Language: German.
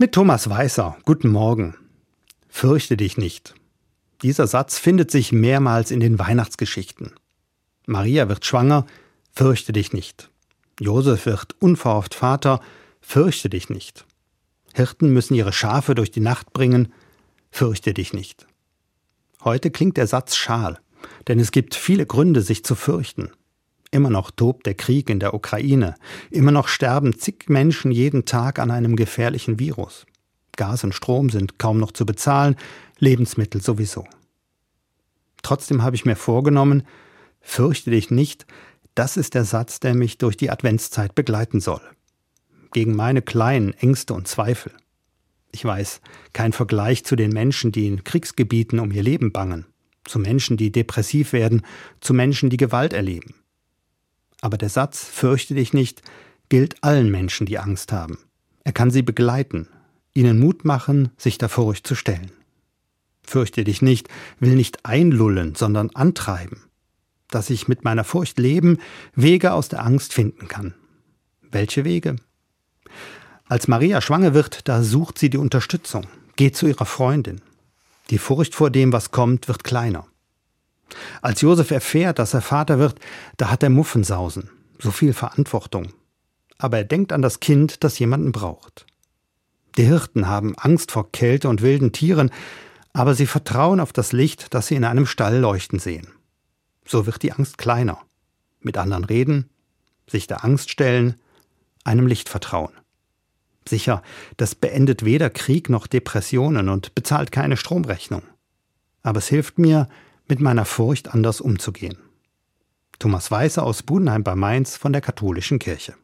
Mit Thomas Weißer. Guten Morgen. Fürchte dich nicht. Dieser Satz findet sich mehrmals in den Weihnachtsgeschichten. Maria wird schwanger, fürchte dich nicht. Josef wird unverhofft Vater, fürchte dich nicht. Hirten müssen ihre Schafe durch die Nacht bringen, fürchte dich nicht. Heute klingt der Satz schal, denn es gibt viele Gründe, sich zu fürchten. Immer noch tobt der Krieg in der Ukraine. Immer noch sterben zig Menschen jeden Tag an einem gefährlichen Virus. Gas und Strom sind kaum noch zu bezahlen, Lebensmittel sowieso. Trotzdem habe ich mir vorgenommen, fürchte dich nicht, das ist der Satz, der mich durch die Adventszeit begleiten soll. Gegen meine kleinen Ängste und Zweifel. Ich weiß, kein Vergleich zu den Menschen, die in Kriegsgebieten um ihr Leben bangen, zu Menschen, die depressiv werden, zu Menschen, die Gewalt erleben. Aber der Satz Fürchte dich nicht gilt allen Menschen, die Angst haben. Er kann sie begleiten, ihnen Mut machen, sich der Furcht zu stellen. Fürchte dich nicht will nicht einlullen, sondern antreiben, dass ich mit meiner Furcht leben, Wege aus der Angst finden kann. Welche Wege? Als Maria schwanger wird, da sucht sie die Unterstützung, geht zu ihrer Freundin. Die Furcht vor dem, was kommt, wird kleiner. Als Josef erfährt, dass er Vater wird, da hat er Muffensausen, so viel Verantwortung. Aber er denkt an das Kind, das jemanden braucht. Die Hirten haben Angst vor Kälte und wilden Tieren, aber sie vertrauen auf das Licht, das sie in einem Stall leuchten sehen. So wird die Angst kleiner. Mit anderen reden, sich der Angst stellen, einem Licht vertrauen. Sicher, das beendet weder Krieg noch Depressionen und bezahlt keine Stromrechnung. Aber es hilft mir, mit meiner Furcht anders umzugehen. Thomas Weißer aus Budenheim bei Mainz von der Katholischen Kirche.